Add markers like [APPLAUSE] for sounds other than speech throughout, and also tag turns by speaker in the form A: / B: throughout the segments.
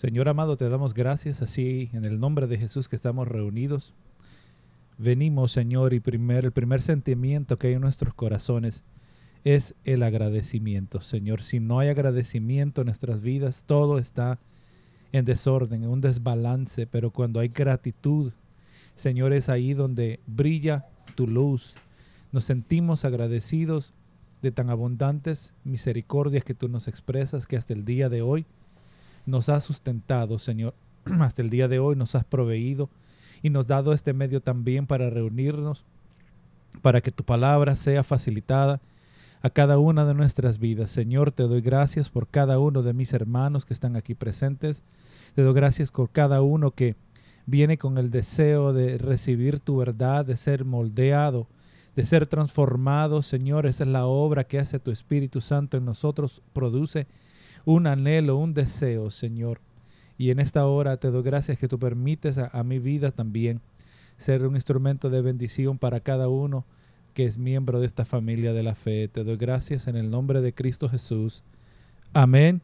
A: Señor amado, te damos gracias así en el nombre de Jesús que estamos reunidos. Venimos, Señor, y primer, el primer sentimiento que hay en nuestros corazones es el agradecimiento. Señor, si no hay agradecimiento en nuestras vidas, todo está en desorden, en un desbalance, pero cuando hay gratitud, Señor, es ahí donde brilla tu luz. Nos sentimos agradecidos de tan abundantes misericordias que tú nos expresas, que hasta el día de hoy nos has sustentado, Señor. [CLEARS THROAT] hasta el día de hoy nos has proveído y nos dado este medio también para reunirnos, para que tu palabra sea facilitada a cada una de nuestras vidas. Señor, te doy gracias por cada uno de mis hermanos que están aquí presentes. Te doy gracias por cada uno que viene con el deseo de recibir tu verdad, de ser moldeado, de ser transformado. Señor, esa es la obra que hace tu Espíritu Santo en nosotros. Produce un anhelo, un deseo, Señor. Y en esta hora te doy gracias que tú permites a, a mi vida también ser un instrumento de bendición para cada uno que es miembro de esta familia de la fe. Te doy gracias en el nombre de Cristo Jesús. Amén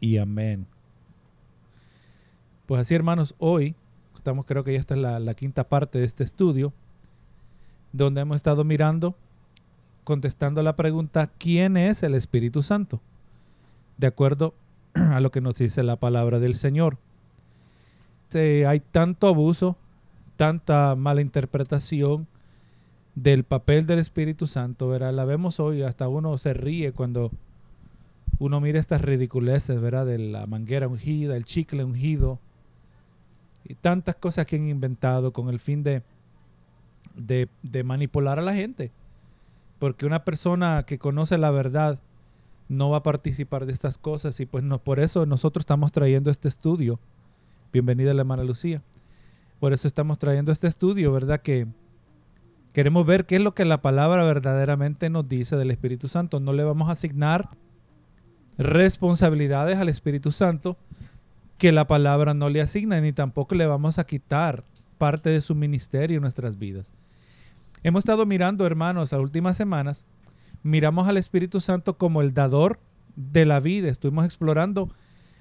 A: y amén. Pues así hermanos, hoy estamos creo que ya está la, la quinta parte de este estudio, donde hemos estado mirando, contestando la pregunta, ¿quién es el Espíritu Santo? De acuerdo [CLEARS THROAT] a lo que nos dice la palabra del Señor. hay tanto abuso, tanta mala interpretación, del papel del Espíritu Santo, ¿verdad? La vemos hoy, hasta uno se ríe cuando uno mira estas ridiculeces, ¿verdad? De la manguera ungida, el chicle ungido y tantas cosas que han inventado con el fin de, de manipular a la gente. Porque una persona que conoce la verdad no va a participar de estas cosas y pues no, por eso nosotros estamos trayendo este estudio. Bienvenida la hermana Lucía. Por eso estamos trayendo este estudio, ¿verdad? Que, Queremos ver qué es lo que la palabra verdaderamente nos dice del Espíritu Santo. No le vamos a asignar responsabilidades al Espíritu Santo que la palabra no le asigna, ni tampoco le vamos a quitar parte de su ministerio en nuestras vidas. Hemos estado mirando, hermanos, las últimas semanas, miramos al Espíritu Santo como el dador de la vida. Estuvimos explorando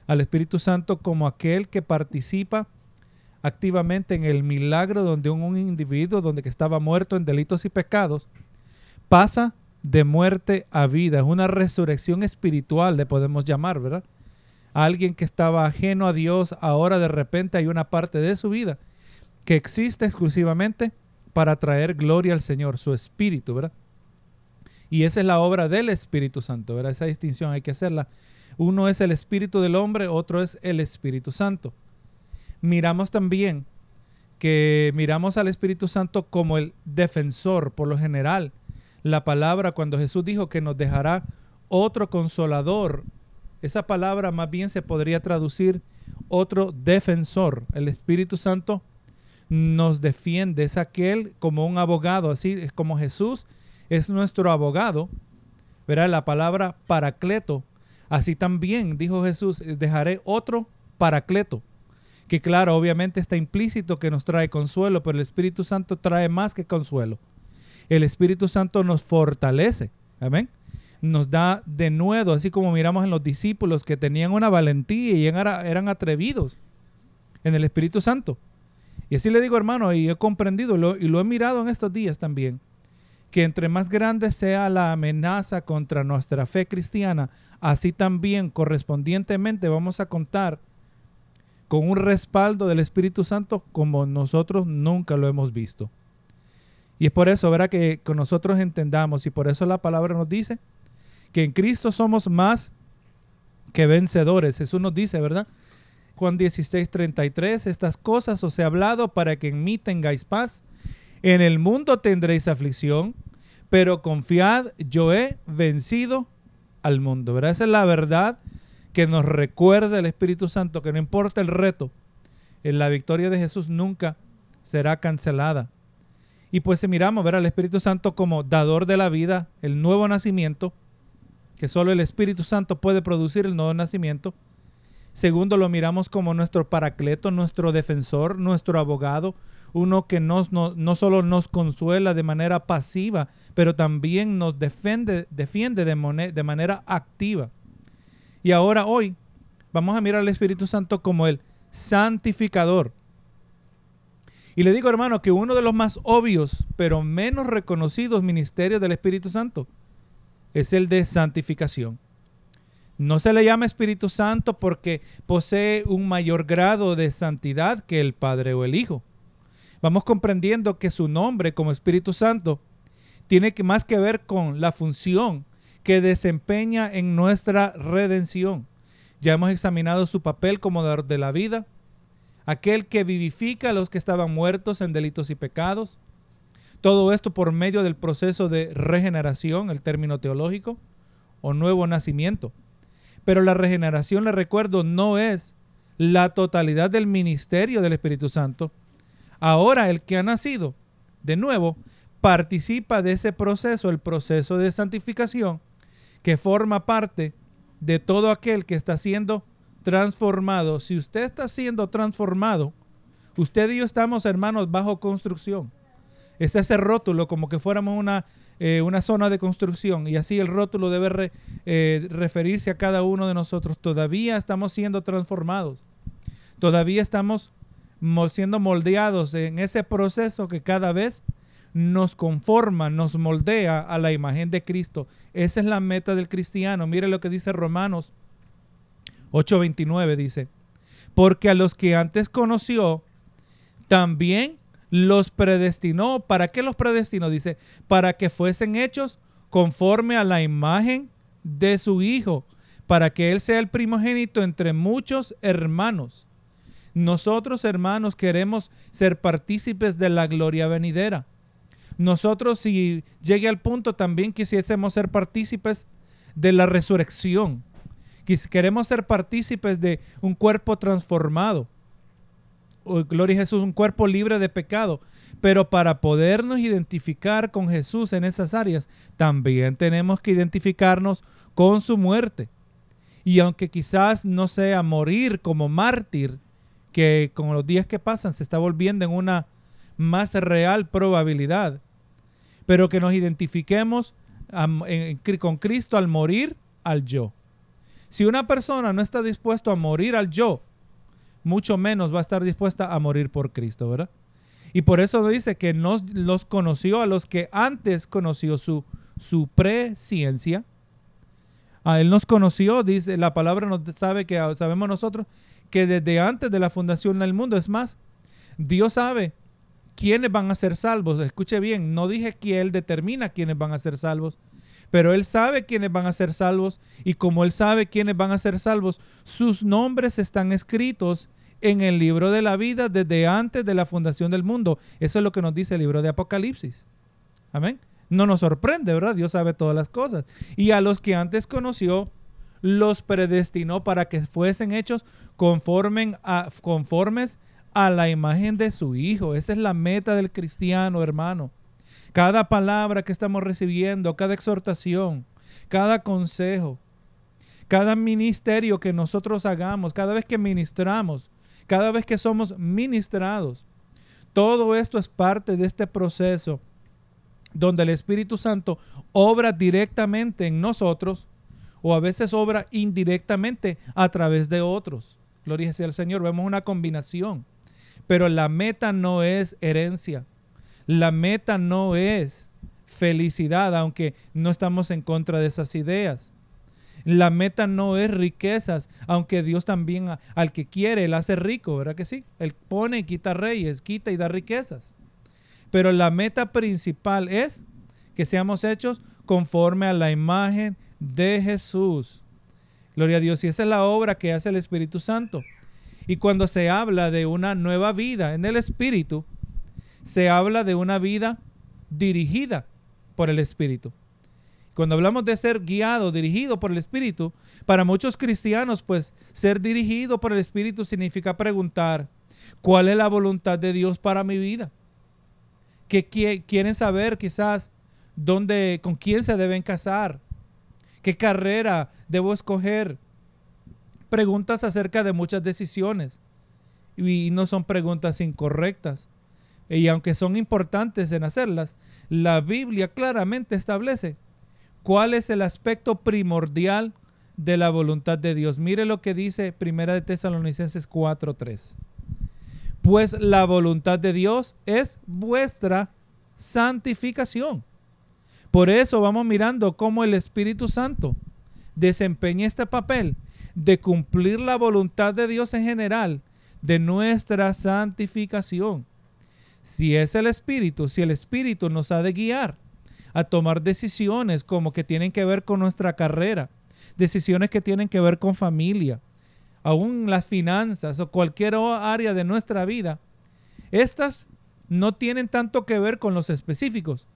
A: al Espíritu Santo como aquel que participa activamente en el milagro donde un, individuo donde que estaba muerto en delitos y pecados pasa de muerte a vida. Es una resurrección espiritual, le podemos llamar, ¿verdad? Alguien que estaba ajeno a Dios, ahora de repente hay una parte de su vida que existe exclusivamente para traer gloria al Señor, su espíritu, ¿verdad? Y esa es la obra del Espíritu Santo, ¿verdad? Esa distinción hay que hacerla. Uno es el espíritu del hombre, otro es el Espíritu Santo miramos también que miramos al Espíritu Santo como el defensor, por lo general. La palabra, cuando Jesús dijo que nos dejará otro consolador, esa palabra más bien se podría traducir otro defensor. El Espíritu Santo nos defiende, es aquel como un abogado, así es como Jesús es nuestro abogado. Verá la palabra paracleto. Así también dijo Jesús, dejaré otro paracleto que claro, obviamente está implícito que nos trae consuelo, pero el Espíritu Santo trae más que consuelo. El Espíritu Santo nos fortalece, amén. Nos da de nuevo, así como miramos en los discípulos que tenían una valentía y eran atrevidos en el Espíritu Santo. Y así le digo, hermano, y he comprendido y lo he mirado en estos días también, que entre más grande sea la amenaza contra nuestra fe cristiana, así también correspondientemente vamos a contar con un respaldo del Espíritu Santo como nosotros nunca lo hemos visto. Y es por eso, ¿verdad? Que, nosotros entendamos y por eso la palabra nos dice que en Cristo somos más que vencedores. Jesús nos dice, ¿verdad? Juan 16, 33, estas cosas os he hablado para que en mí tengáis paz. En el mundo tendréis aflicción, pero confiad, yo he vencido al mundo. ¿verdad? Esa es la verdad que nos recuerde el Espíritu Santo que no importa el reto, en la victoria de Jesús nunca será cancelada. Y pues si miramos ver al Espíritu Santo como dador de la vida, el nuevo nacimiento, que solo el Espíritu Santo puede producir el nuevo nacimiento. Segundo, lo miramos como nuestro paracleto, nuestro defensor, nuestro abogado, uno que no, no solo nos consuela de manera pasiva, pero también nos defiende, defiende de, de manera activa. Y ahora hoy vamos a mirar al Espíritu Santo como el santificador. Y le digo, hermano, que uno de los más obvios, pero menos reconocidos ministerios del Espíritu Santo es el de santificación. No se le llama Espíritu Santo porque posee un mayor grado de santidad que el Padre o el Hijo. Vamos comprendiendo que su nombre como Espíritu Santo tiene que más que ver con la función que desempeña en nuestra redención. Ya hemos examinado su papel como dador de la vida, aquel que vivifica a los que estaban muertos en delitos y pecados. Todo esto por medio del proceso de regeneración, el término teológico, o nuevo nacimiento. Pero la regeneración, le recuerdo, no es la totalidad del ministerio del Espíritu Santo. Ahora el que ha nacido de nuevo participa de ese proceso, el proceso de santificación, que forma parte de todo aquel que está siendo transformado. Si usted está siendo transformado, usted y yo estamos, hermanos, bajo construcción. Es ese rótulo como que fuéramos una, eh, una zona de construcción y así el rótulo debe eh, referirse a cada uno de nosotros. Todavía estamos siendo transformados. Todavía estamos siendo moldeados en ese proceso que cada vez nos conforma, nos moldea a la imagen de Cristo. Esa es la meta del cristiano. Mire lo que dice Romanos 8:29 dice, porque a los que antes conoció, también los predestinó. ¿Para qué los predestinó? Dice, para que fuesen hechos conforme a la imagen de su Hijo, para que Él sea el primogénito entre muchos hermanos. Nosotros, hermanos, queremos ser partícipes de la gloria venidera. Nosotros, si llegue al punto, también quisiésemos ser partícipes de la resurrección. Queremos ser partícipes de un cuerpo transformado. gloria a Jesús, un cuerpo libre de pecado. Pero para podernos identificar con Jesús en esas áreas, también tenemos que identificarnos con su muerte. Y aunque quizás no sea morir como mártir, que con los días que pasan se está volviendo en una más real probabilidad, pero que nos identifiquemos con Cristo al morir al yo. Si una persona no está dispuesto a morir al yo, mucho menos va a estar dispuesta a morir por Cristo, ¿verdad? Y por eso dice que nos los conoció a los que antes conoció su, su presciencia. A él nos conoció, dice la palabra nos sabe que sabemos nosotros que desde antes de la fundación del mundo, es más, Dios sabe quiénes van a ser salvos. Escuche bien, no dije que Él determina quiénes van a ser salvos, pero Él sabe quiénes van a ser salvos y como Él sabe quiénes van a ser salvos, sus nombres están escritos en el libro de la vida desde antes de la fundación del mundo. Eso es lo que nos dice el libro de Apocalipsis. Amén. No nos sorprende, ¿verdad? Dios sabe todas las cosas. Y a los que antes conoció, los predestinó para que fuesen hechos conformen a, conformes a la imagen de su Hijo. Esa es la meta del cristiano, hermano. Cada palabra que estamos recibiendo, cada exhortación, cada consejo, cada ministerio que nosotros hagamos, cada vez que ministramos, cada vez que somos ministrados, todo esto es parte de este proceso donde el Espíritu Santo obra directamente en nosotros o a veces obra indirectamente a través de otros. Gloria sea al Señor. Vemos una combinación. Pero la meta no es herencia. La meta no es felicidad, aunque no estamos en contra de esas ideas. La meta no es riquezas, aunque Dios también al que quiere, Él hace rico, ¿verdad que sí? Él pone y quita reyes, quita y da riquezas. Pero la meta principal es que seamos hechos conforme a la imagen de Jesús. Gloria a Dios. Y esa es la obra que hace el Espíritu Santo. Y cuando se habla de una nueva vida en el Espíritu, se habla de una vida dirigida por el Espíritu. Cuando hablamos de ser guiado, dirigido por el Espíritu, para muchos cristianos, pues ser dirigido por el Espíritu significa preguntar, ¿cuál es la voluntad de Dios para mi vida? Que quieren saber quizás dónde, con quién se deben casar, qué carrera debo escoger, preguntas acerca de muchas decisiones y no son preguntas incorrectas. Y aunque son importantes en hacerlas, la Biblia claramente establece cuál es el aspecto primordial de la voluntad de Dios. Mire lo que dice Primera de Tesalonicenses 4:3. Pues la voluntad de Dios es vuestra santificación. Por eso vamos mirando cómo el Espíritu Santo desempeña este papel de cumplir la voluntad de Dios en general, de nuestra santificación. Si es el Espíritu, si el Espíritu nos ha de guiar a tomar decisiones como que tienen que ver con nuestra carrera, decisiones que tienen que ver con familia, aún las finanzas o cualquier área de nuestra vida, estas no tienen tanto que ver con los específicos,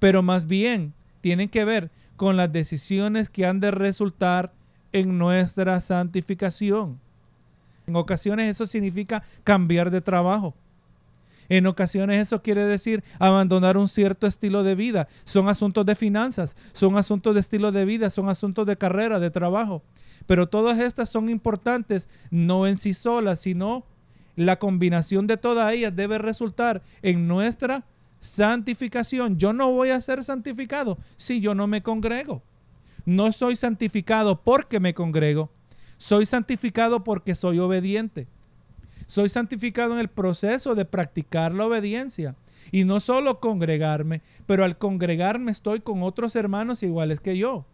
A: pero más bien tienen que ver con las decisiones que han de resultar en nuestra santificación. En ocasiones eso significa cambiar de trabajo. En ocasiones eso quiere decir abandonar un cierto estilo de vida. Son asuntos de finanzas, son asuntos de estilo de vida, son asuntos de carrera, de trabajo. Pero todas estas son importantes no en sí solas, sino la combinación de todas ellas debe resultar en nuestra santificación. Yo no voy a ser santificado si yo no me congrego. No soy santificado porque me congrego. Soy santificado porque soy obediente. Soy santificado en el proceso de practicar la obediencia. Y no solo congregarme, pero al congregarme estoy con otros hermanos iguales que yo.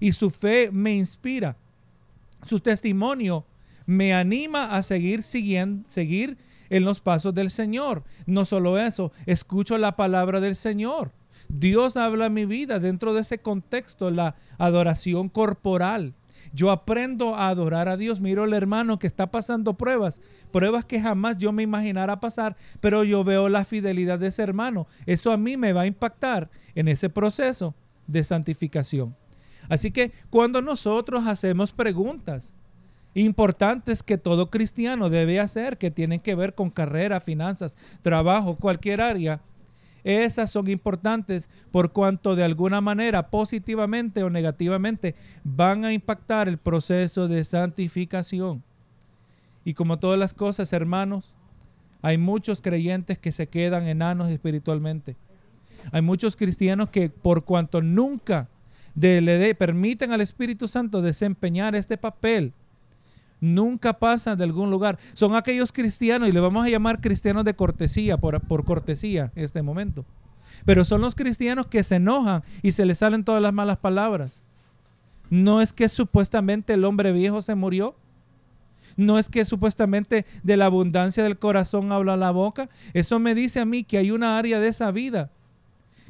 A: Y su fe me inspira. Su testimonio me anima a seguir siguiendo, seguir en los pasos del Señor. No solo eso, escucho la palabra del Señor. Dios habla mi vida dentro de ese contexto, la adoración corporal. Yo aprendo a adorar a Dios. Miro al hermano que está pasando pruebas, pruebas que jamás yo me imaginara pasar, pero yo veo la fidelidad de ese hermano. Eso a mí me va a impactar en ese proceso de santificación. Así que cuando nosotros hacemos preguntas importantes que todo cristiano debe hacer, que tienen que ver con carrera, finanzas, trabajo, cualquier área, esas son importantes por cuanto de alguna manera positivamente o negativamente van a impactar el proceso de santificación. Y como todas las cosas, hermanos, hay muchos creyentes que se quedan enanos espiritualmente. Hay muchos cristianos que por cuanto nunca le permiten al Espíritu Santo desempeñar este papel, nunca pasan de algún lugar. Son aquellos cristianos, y le vamos a llamar cristianos de cortesía, por, por cortesía en este momento. Pero son los cristianos que se enojan y se les salen todas las malas palabras. No es que supuestamente el hombre viejo se murió. No es que supuestamente de la abundancia del corazón habla la boca. Eso me dice a mí que hay una área de esa vida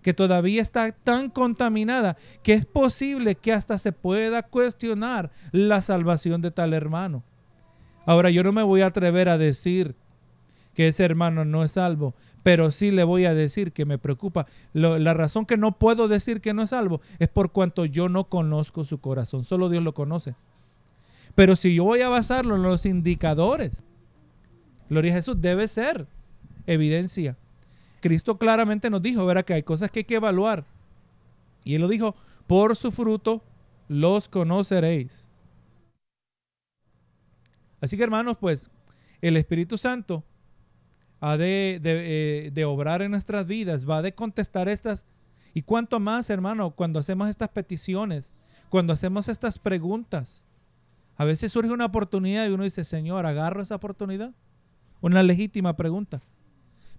A: que todavía está tan contaminada que es posible que hasta se pueda cuestionar la salvación de tal hermano. Ahora yo no me voy a atrever a decir que ese hermano no es salvo, pero sí le voy a decir que me preocupa. la razón que no puedo decir que no es salvo es por cuanto yo no conozco su corazón, solo Dios lo conoce. Pero si yo voy a basarlo en los indicadores, Gloria a Jesús, debe ser evidencia Cristo claramente nos dijo, verá que hay cosas que hay que evaluar. Y él lo dijo, por su fruto los conoceréis. Así que hermanos, pues el Espíritu Santo ha de, de, eh, obrar en nuestras vidas, va de contestar estas. Y cuánto más, hermano, cuando hacemos estas peticiones, cuando hacemos estas preguntas. A veces surge una oportunidad y uno dice, Señor, agarro esa oportunidad. Una legítima pregunta.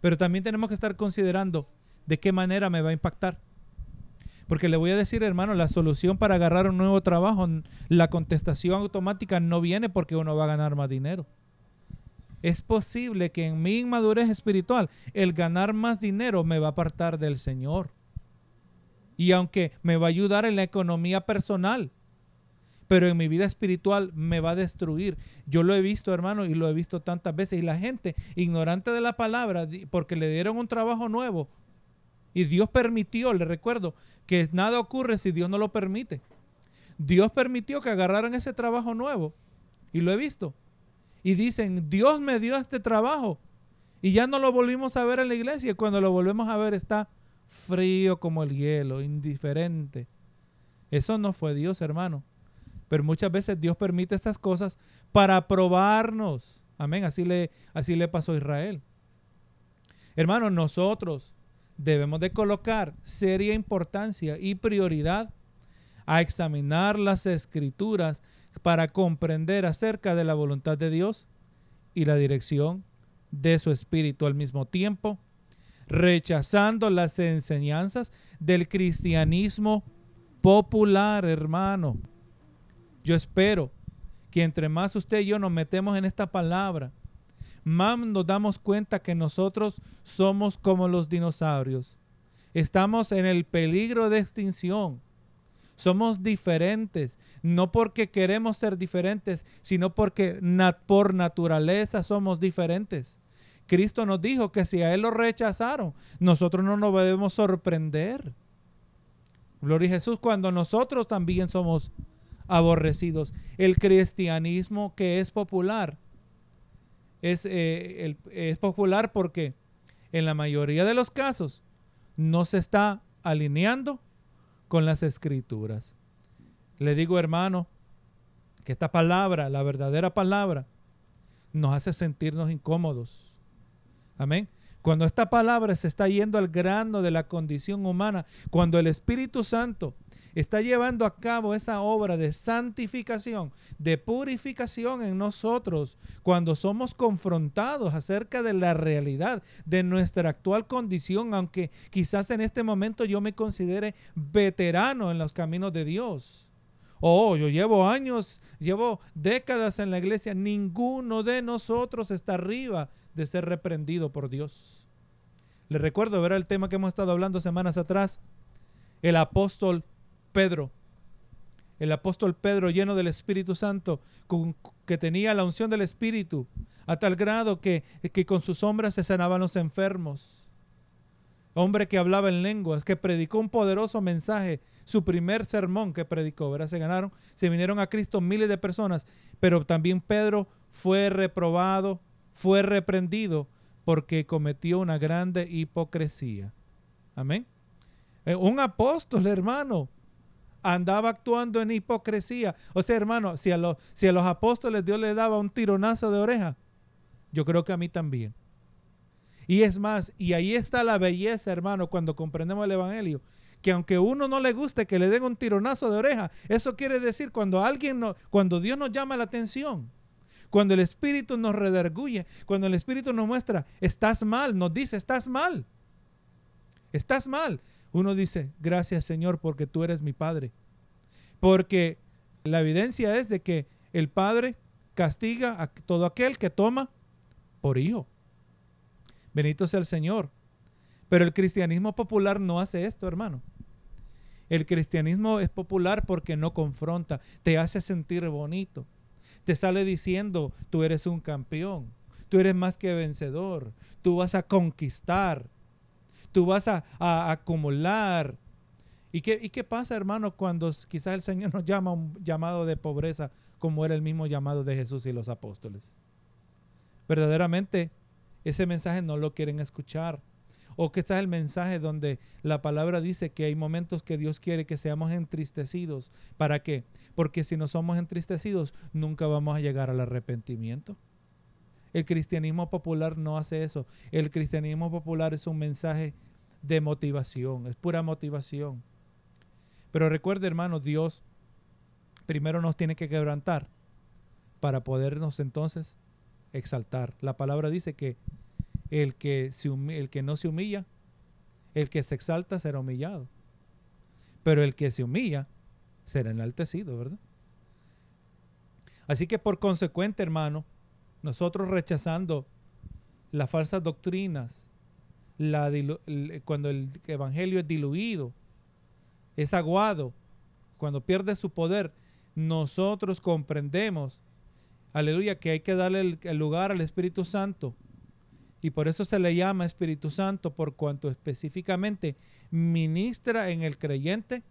A: Pero también tenemos que estar considerando de qué manera me va a impactar. Porque le voy a decir, hermano, la solución para agarrar un nuevo trabajo, la contestación automática no viene porque uno va a ganar más dinero. Es posible que en mi inmadurez espiritual el ganar más dinero me va a apartar del Señor. Y aunque me va a ayudar en la economía personal, pero en mi vida espiritual me va a destruir. Yo lo he visto, hermano, y lo he visto tantas veces. Y la gente, ignorante de la palabra, porque le dieron un trabajo nuevo, y Dios permitió, le recuerdo, que nada ocurre si Dios no lo permite. Dios permitió que agarraran ese trabajo nuevo, y lo he visto. Y dicen, Dios me dio este trabajo. Y ya no lo volvimos a ver en la iglesia. Y cuando lo volvemos a ver está frío como el hielo, indiferente. Eso no fue Dios, hermano. Pero muchas veces Dios permite estas cosas para probarnos. Amén. Así le, así le pasó a Israel. Hermanos, nosotros debemos de colocar seria importancia y prioridad a examinar las escrituras para comprender acerca de la voluntad de Dios y la dirección de su espíritu al mismo tiempo, rechazando las enseñanzas del cristianismo popular, hermano. Yo espero que entre más usted y yo nos metemos en esta palabra, más nos damos cuenta que nosotros somos como los dinosaurios. Estamos en el peligro de extinción. Somos diferentes, no porque queremos ser diferentes, sino porque por naturaleza somos diferentes. Cristo nos dijo que si a Él lo rechazaron, nosotros no nos debemos sorprender. Gloria a Jesús cuando nosotros también somos aborrecidos. El cristianismo que es popular es, eh, es popular porque en la mayoría de los casos no se está alineando con las escrituras. Le digo, hermano, que esta palabra, la verdadera palabra, nos hace sentirnos incómodos. Amén. Cuando esta palabra se está yendo al grano de la condición humana, cuando el Espíritu Santo está llevando a cabo esa obra de santificación, de purificación en nosotros, cuando somos confrontados acerca de la realidad de nuestra actual condición, aunque quizás en este momento yo me considere veterano en los caminos de Dios. Oh, yo llevo años, llevo décadas en la iglesia. Ninguno de nosotros está arriba de ser reprendido por Dios. Le recuerdo, ver el tema que hemos estado hablando semanas atrás. El apóstol Pedro. El apóstol Pedro lleno del Espíritu Santo, que tenía la unción del Espíritu, a tal grado que, que con sus sombras se sanaban los enfermos. Hombre que hablaba en lenguas, que predicó un poderoso mensaje, su primer sermón que predicó, ¿verdad? Se ganaron, se vinieron a Cristo miles de personas, pero también Pedro fue reprobado, fue reprendido porque cometió una grande hipocresía. Amén. Eh, un apóstol, hermano, andaba actuando en hipocresía. O sea, hermano, si a, los, si a los apóstoles Dios le daba un tironazo de oreja, yo creo que a mí también. Y es más, y ahí está la belleza, hermano, cuando comprendemos el Evangelio, que aunque uno no le guste que le den un tironazo de oreja, eso quiere decir cuando alguien no, cuando Dios nos llama la atención, cuando el Espíritu nos rederguye, cuando el Espíritu nos muestra, estás mal, nos dice, estás mal, estás mal uno dice, gracias Señor porque tú eres mi Padre. Porque la evidencia es de que el Padre castiga a todo aquel que toma por hijo. Benito sea el Señor. Pero el cristianismo popular no hace esto, hermano. El cristianismo es popular porque no confronta, te hace sentir bonito. Te sale diciendo, tú eres un campeón, tú eres más que vencedor, tú vas a conquistar, tú vas a, acumular. ¿Y qué, ¿Y qué pasa, hermano, cuando quizás el Señor [LAUGHS] nos llama un llamado de pobreza como era el mismo llamado de Jesús y los apóstoles? Verdaderamente, ese mensaje no lo quieren escuchar. O que está el mensaje donde la palabra dice que hay momentos que Dios quiere que seamos entristecidos. ¿Para qué? Porque si no somos entristecidos, nunca vamos a llegar al arrepentimiento. El cristianismo popular no hace eso. El cristianismo popular es un mensaje de motivación, es pura motivación. Pero recuerde, hermano, Dios primero nos tiene que quebrantar para podernos entonces exaltar. La palabra dice que el que, el que no se humilla, el que se exalta será humillado. Pero el que se humilla será enaltecido, ¿verdad? Así que por consecuente, hermano, nosotros rechazando las falsas doctrinas, cuando el evangelio es diluido, es aguado, cuando pierde su poder, nosotros comprendemos, aleluya, que hay que darle el, lugar al Espíritu Santo. Y por eso se le llama Espíritu Santo, por cuanto específicamente ministra en el creyente,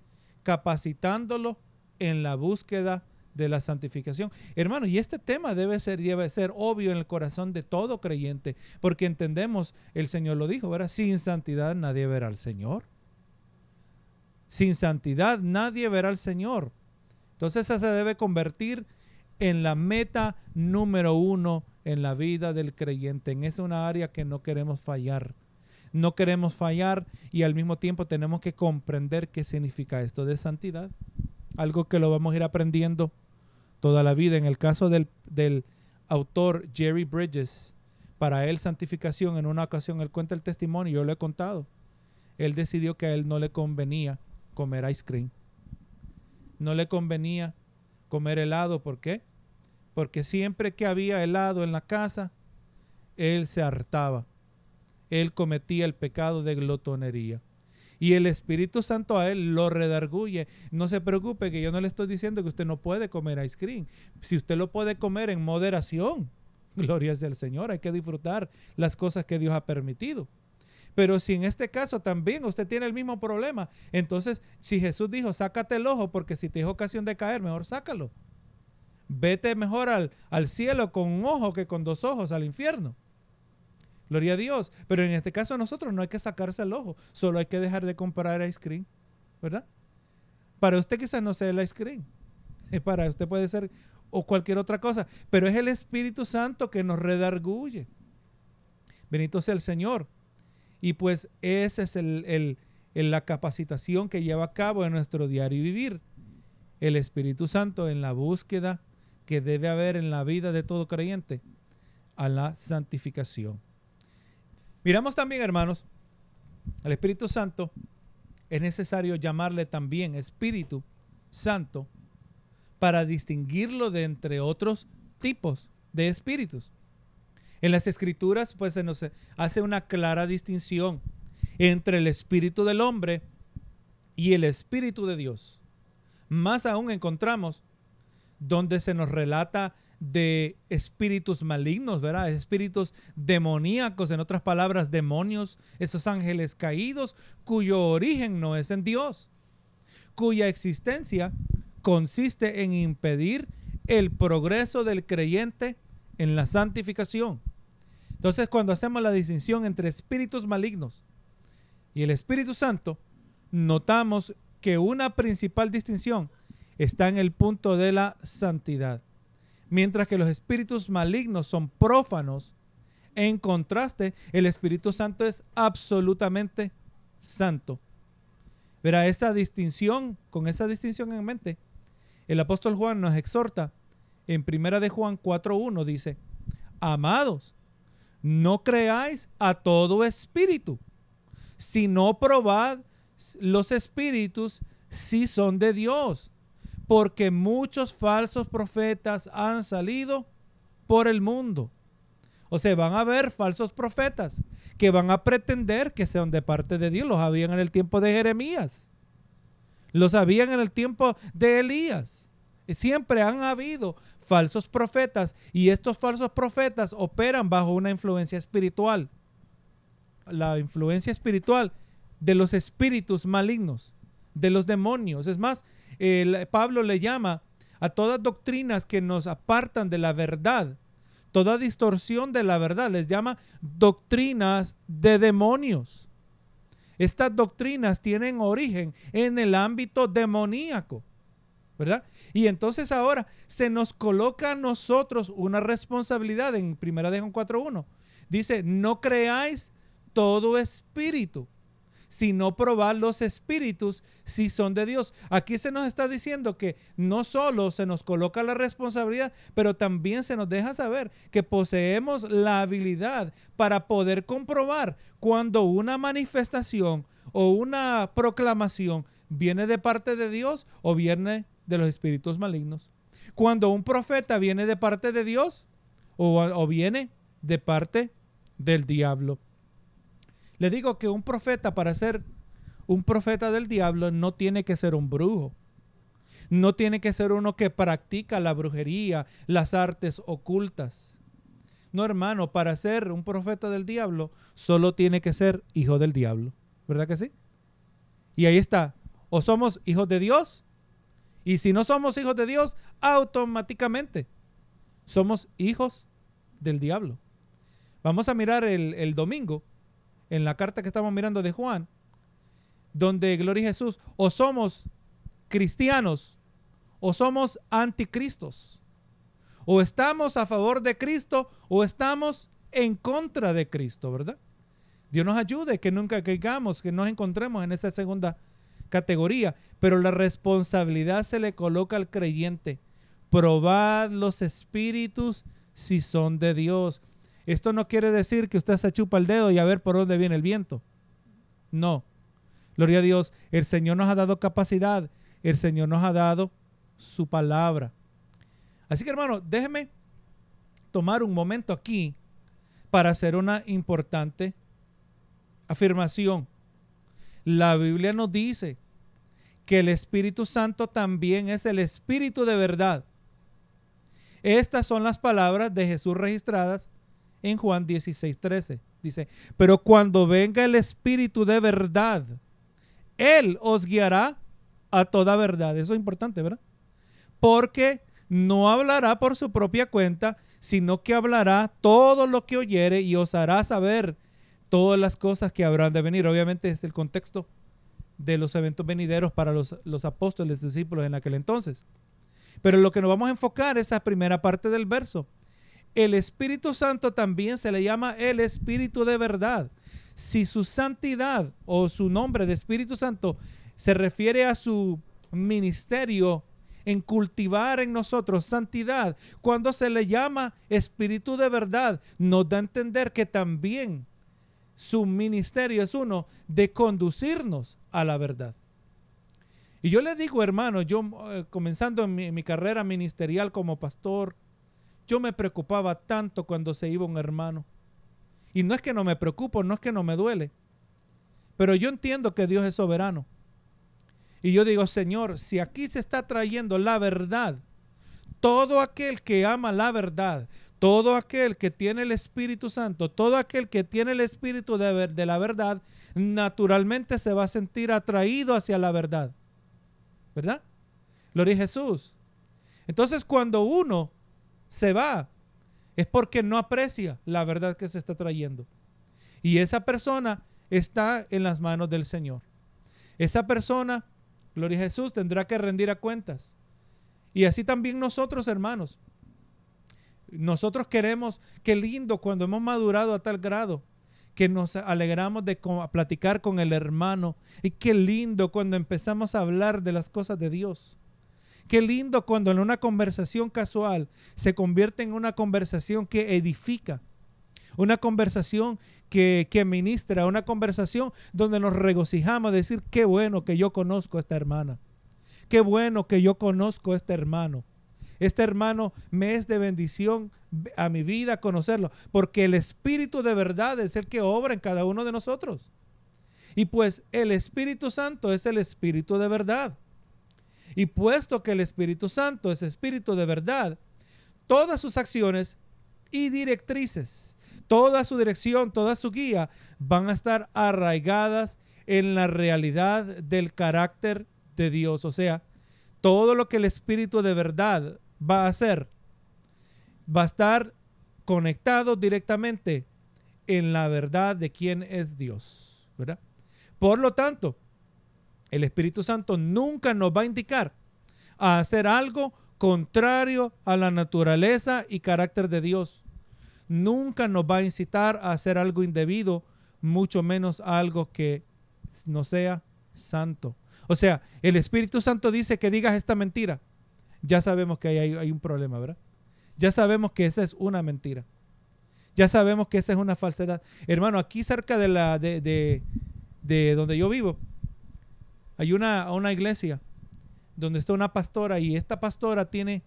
A: capacitándolo en la búsqueda de la santificación. Hermano, y este tema debe ser, debe ser obvio en el corazón de todo creyente, porque entendemos, el Señor lo dijo, ¿verdad? Sin santidad nadie verá al Señor. Sin santidad nadie verá al Señor. Entonces esa se debe convertir en la meta número uno en la vida del creyente. En esa una área que no queremos fallar. No queremos fallar y al mismo tiempo tenemos que comprender qué significa esto de santidad. algo que lo vamos a ir aprendiendo toda la vida. En el caso del, del autor Jerry Bridges, para él santificación, en una ocasión él cuenta el testimonio, yo lo he contado. Él decidió que a él no le convenía comer ice cream. No le convenía comer helado, ¿por qué? Porque siempre que había helado en la casa, él se hartaba. Él cometía el pecado de glotonería. Y el Espíritu Santo a él lo redarguye. No se preocupe que yo no le estoy diciendo que usted no puede comer ice cream. Si usted lo puede comer en moderación, [LAUGHS] gloria sea al Señor. Hay que disfrutar las cosas que Dios ha permitido. Pero si en este caso también usted tiene el mismo problema, entonces si Jesús dijo, sácate el ojo porque si te es ocasión de caer, mejor sácalo. Vete mejor al, al cielo con un ojo que con dos ojos al infierno. Gloria a Dios. Pero en este caso nosotros no hay que sacarse el ojo, solo hay que dejar de comprar ice cream, ¿verdad? Para usted quizás no sea el ice cream. [LAUGHS] Para usted puede ser o cualquier otra cosa, pero es el Espíritu Santo que nos redarguye. Benito sea el Señor. Y pues esa es el, la capacitación que lleva a cabo en nuestro diario vivir. El Espíritu Santo en la búsqueda que debe haber en la vida de todo creyente a la santificación. Miramos también, hermanos, al Espíritu Santo es necesario llamarle también Espíritu Santo para distinguirlo de entre otros tipos de espíritus. En las escrituras pues se nos hace una clara distinción entre el espíritu del hombre y el espíritu de Dios. Más aún encontramos donde se nos relata de espíritus malignos, ¿verdad? Espíritus demoníacos, en otras palabras, demonios, esos ángeles caídos, cuyo origen no es en Dios, cuya existencia consiste en impedir el progreso del creyente en la santificación. Entonces, cuando hacemos la distinción entre espíritus malignos y el Espíritu Santo, notamos que una principal distinción está en el punto de la santidad mientras que los espíritus malignos son prófanos. En contraste, el Espíritu Santo es absolutamente santo. Verá esa distinción, con esa distinción en mente, el apóstol Juan nos exhorta en primera de Juan 4.1 dice, amados, no creáis a todo espíritu, sino probad los espíritus si son de Dios, porque muchos falsos profetas han salido por el mundo. O sea, van a haber falsos profetas que van a pretender que sean de parte de Dios. Los habían en el tiempo de Jeremías. Los habían en el tiempo de Elías. Siempre han habido falsos profetas y estos falsos profetas operan bajo una influencia espiritual. La influencia espiritual de los espíritus malignos, de los demonios. Es más, Pablo le llama a todas doctrinas que nos apartan de la verdad, toda distorsión de la verdad, les llama doctrinas de demonios. Estas doctrinas tienen origen en el ámbito demoníaco, ¿verdad? Y entonces ahora se nos coloca a nosotros una responsabilidad en 1 de Juan 4.1. Dice, no creáis todo espíritu sino probar los espíritus si son de Dios. Aquí se nos está diciendo que no solo se nos coloca la responsabilidad, pero también se nos deja saber que poseemos la habilidad para poder comprobar cuando una manifestación o una proclamación viene de parte de Dios o viene de los espíritus malignos. Cuando un profeta viene de parte de Dios o, o viene de parte del diablo. Le digo que un profeta para ser un profeta del diablo no tiene que ser un brujo. No tiene que ser uno que practica la brujería, las artes ocultas. No, hermano, para ser un profeta del diablo solo tiene que ser hijo del diablo. ¿Verdad que sí? Y ahí está. O somos hijos de Dios. Y si no somos hijos de Dios, automáticamente somos hijos del diablo. Vamos a mirar el, el domingo en la carta que estamos mirando de Juan, donde, gloria a Jesús, o somos cristianos o somos anticristos. O estamos a favor de Cristo o estamos en contra de Cristo, ¿verdad? Dios nos ayude que nunca caigamos, que nos encontremos en esa segunda categoría, pero la responsabilidad se le coloca al creyente. Probad los espíritus si son de Dios. Esto no quiere decir que usted se chupa el dedo y a ver por dónde viene el viento. No. Gloria a Dios. El Señor nos ha dado capacidad. El Señor nos ha dado su palabra. Así que hermano, déjeme tomar un momento aquí para hacer una importante afirmación. La Biblia nos dice que el Espíritu Santo también es el Espíritu de verdad. Estas son las palabras de Jesús registradas en Juan 16, 13. Dice, pero cuando venga el Espíritu de verdad, Él os guiará a toda verdad. Eso es importante, ¿verdad? Porque no hablará por su propia cuenta, sino que hablará todo lo que oyere y os hará saber todas las cosas que habrán de venir. Obviamente es el contexto de los eventos venideros para los, los apóstoles, discípulos en aquel entonces. Pero lo que nos vamos a enfocar es esa primera parte del verso. El Espíritu Santo también se le llama el Espíritu de verdad. Si su santidad o su nombre de Espíritu Santo se refiere a su ministerio en cultivar en nosotros santidad, cuando se le llama Espíritu de verdad, nos da a entender que también su ministerio es uno de conducirnos a la verdad. Y yo le digo, hermano, yo eh, comenzando en mi, carrera ministerial como pastor, yo me preocupaba tanto cuando se iba un hermano. Y no es que no me preocupo, no es que no me duele, pero yo entiendo que Dios es soberano. Y yo digo, Señor, si aquí se está trayendo la verdad, todo aquel que ama la verdad, todo aquel que tiene el Espíritu Santo, todo aquel que tiene el Espíritu de, de, la verdad, naturalmente se va a sentir atraído hacia la verdad. ¿Verdad? Gloria a Jesús. Entonces cuando uno se va, es porque no aprecia la verdad que se está trayendo. Y esa persona está en las manos del Señor. Esa persona, Gloria a Jesús, tendrá que rendir a cuentas. Y así también nosotros, hermanos. Nosotros queremos, qué lindo cuando hemos madurado a tal grado que nos alegramos de platicar con el hermano. Y qué lindo cuando empezamos a hablar de las cosas de Dios. Qué lindo cuando en una conversación casual se convierte en una conversación que edifica. Una conversación que, que ministra, una conversación donde nos regocijamos de decir, qué bueno que yo conozco a esta hermana. Qué bueno que yo conozco a este hermano. Este hermano me es de bendición a mi vida conocerlo, porque el Espíritu de verdad es el que obra en cada uno de nosotros. Y pues el Espíritu Santo es el Espíritu de verdad. Y puesto que el Espíritu Santo es Espíritu de verdad, todas sus acciones y directrices, toda su dirección, toda su guía van a estar arraigadas en la realidad del carácter de Dios. O sea, todo lo que el Espíritu de verdad va a hacer, va a estar conectado directamente en la verdad de quién es Dios, ¿verdad? Por lo tanto, el Espíritu Santo nunca nos va a indicar a hacer algo contrario a la naturaleza y carácter de Dios. Nunca nos va a incitar a hacer algo indebido, mucho menos algo que no sea santo. O sea, el Espíritu Santo dice que digas esta mentira ya sabemos que hay, hay, un problema, ¿verdad? Ya sabemos que esa es una mentira. Ya sabemos que esa es una falsedad. Hermano, aquí cerca de, la, de, de, de donde yo vivo, hay una, una iglesia donde está una pastora y esta pastora tiene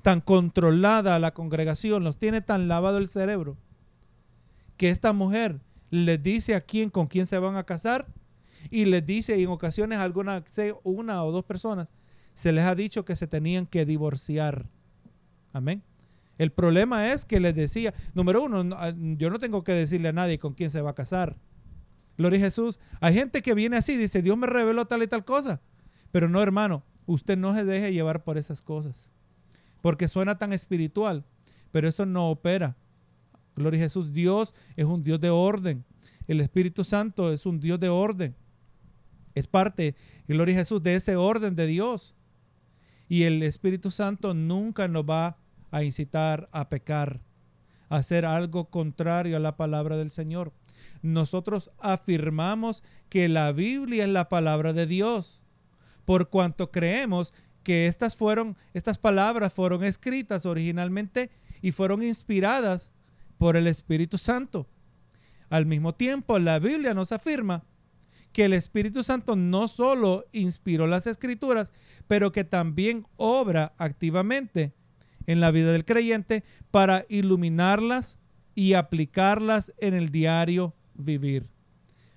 A: tan controlada la congregación, los tiene tan lavado el cerebro, que esta mujer les dice a quién, con quién se van a casar y les dice en ocasiones a alguna, una o dos personas, se les ha dicho que se tenían que divorciar. Amén. El problema es que les decía, número uno, ah, yo no tengo que decirle a nadie con quién se va a casar. Gloria a Jesús. Hay gente que viene así, dice, Dios me reveló tal y tal cosa. Pero no, hermano, usted no se deje llevar por esas cosas. Porque suena tan espiritual, pero eso no opera. Gloria a Jesús. Dios es un Dios de orden. El Espíritu Santo es un Dios de orden. Es parte, gloria a Jesús, de ese orden de Dios. Y el Espíritu Santo nunca nos va a incitar a pecar, a hacer algo contrario a la palabra del Señor. Nosotros afirmamos que la Biblia es la palabra de Dios, por cuanto creemos que estas fueron estas palabras fueron escritas originalmente y fueron inspiradas por el Espíritu Santo. Al mismo tiempo, la Biblia nos afirma que el Espíritu Santo no solo inspiró las escrituras, pero que también obra activamente en la vida del creyente para iluminarlas y aplicarlas en el diario vivir.